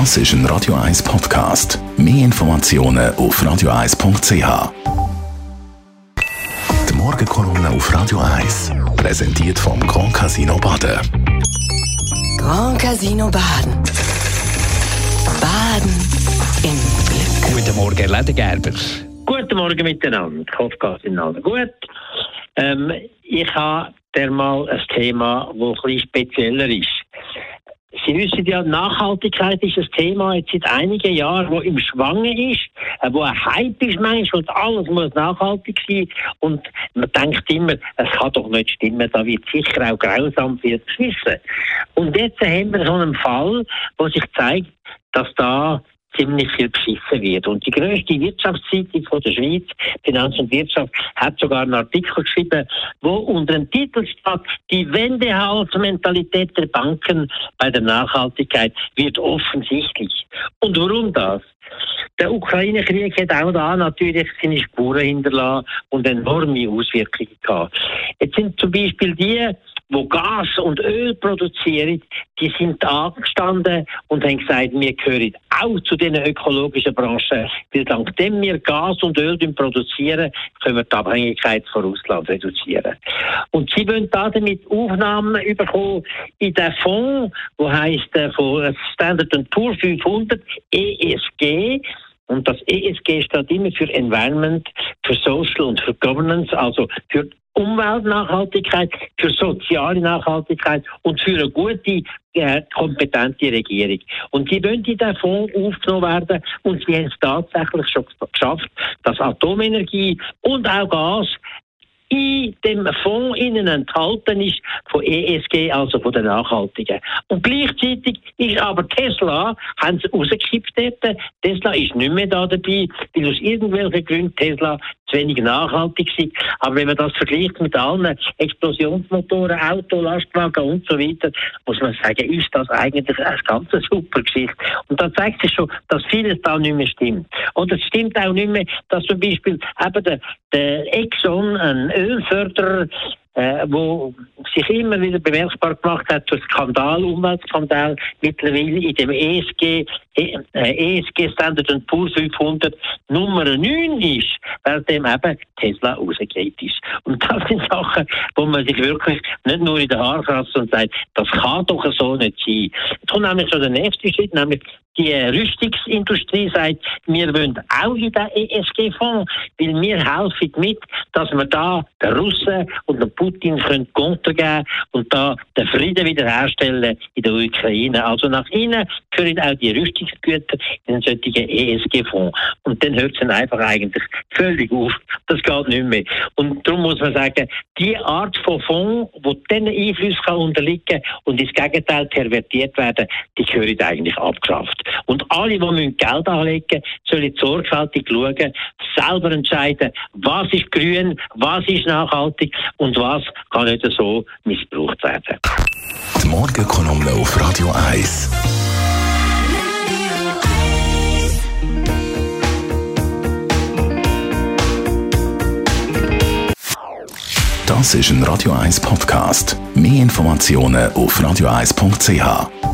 Das ist ein Radio 1 Podcast. Mehr Informationen auf radio1.ch. Die Morgenkolumne auf Radio 1 präsentiert vom Grand Casino Baden. Grand Casino Baden. Baden im Glück. Guten Morgen, Herr Ledergerber. Guten Morgen miteinander. Ich hoffe, es geht allen gut. Ähm, ich habe mal ein Thema, das ein bisschen spezieller ist. Sie wissen ja, Nachhaltigkeit ist ein Thema jetzt seit einigen Jahren, wo im Schwange ist, äh, wo ein Hype ist manchmal und alles muss nachhaltig sein. Und man denkt immer, es kann doch nicht stimmen, da wird sicher auch grausam viel geschmissen. Und jetzt haben wir so einen Fall, wo sich zeigt, dass da ziemlich viel beschissen wird. Und die größte Wirtschaftszeitung von der Schweiz, Finanz und Wirtschaft, hat sogar einen Artikel geschrieben, wo unter dem Titel steht, die Wendehalsmentalität der Banken bei der Nachhaltigkeit wird offensichtlich. Und warum das? Der Ukraine-Krieg hat auch da natürlich seine Spuren hinterlassen und enorme Auswirkungen gehabt. Jetzt sind zum Beispiel die, wo Gas und Öl produzieren, die sind angestanden und haben gesagt, wir gehören auch zu diesen ökologischen Branchen, weil dank dem wir Gas und Öl produzieren, können wir die Abhängigkeit von Russland reduzieren. Und sie wollen da damit Aufnahmen bekommen in den Fonds, wo heißt äh, Standard Poor's 500 ESG, und das ESG steht immer für Environment, für Social und für Governance, also für Umweltnachhaltigkeit, für soziale Nachhaltigkeit und für eine gute, äh, kompetente Regierung. Und sie wollen in diesen Fonds aufgenommen werden und sie haben es tatsächlich schon geschafft, dass Atomenergie und auch Gas in dem Fonds innen enthalten ist von ESG, also von den Nachhaltigen. Und gleichzeitig ist aber Tesla, haben sie rausgekippt dort. Tesla ist nicht mehr da dabei, weil aus irgendwelchen Gründen Tesla zu wenig nachhaltig sind. Aber wenn man das vergleicht mit allen Explosionsmotoren, Auto, Lastwagen und so weiter, muss man sagen, ist das eigentlich eine ganz super Geschichte. Und da zeigt sich schon, dass vieles da nicht mehr stimmt. Und es stimmt auch nicht mehr, dass zum Beispiel eben der, der Exxon, ein Ölförderer, äh, wo sich immer wieder bemerkbar gemacht hat durch Skandal, Umweltskandal, mittlerweile in dem ESG, äh, ESG Standard Poor's 500 Nummer 9 ist, weil dem eben Tesla rausgeht ist. Und das sind Sachen, wo man sich wirklich nicht nur in den Haaren fasst und sagt, das kann doch so nicht sein. Jetzt kommt nämlich schon der nächste Schritt, nämlich die Rüstungsindustrie sagt, wir wollen auch in den ESG-Fonds, weil wir helfen mit, dass wir da den Russen und den Putin können Konter geben und da den Frieden wiederherstellen in der Ukraine. Also nach innen gehören auch die Rüstungsgüter in den solchen ESG-Fonds. Und dann hört es dann einfach eigentlich völlig auf. Das geht nicht mehr. Und darum muss man sagen, die Art von Fonds, wo diesen Einfluss kann unterliegen und ins Gegenteil pervertiert werden, die gehören eigentlich abgeschafft. Und alle, die Geld anlegen sollen sorgfältig schauen, selber entscheiden, was ist grün, was ist nachhaltig und was kann nicht so missbraucht werden. Die Morgenkolumne auf Radio 1. Das ist ein Radio 1 Podcast. Mehr Informationen auf radio1.ch.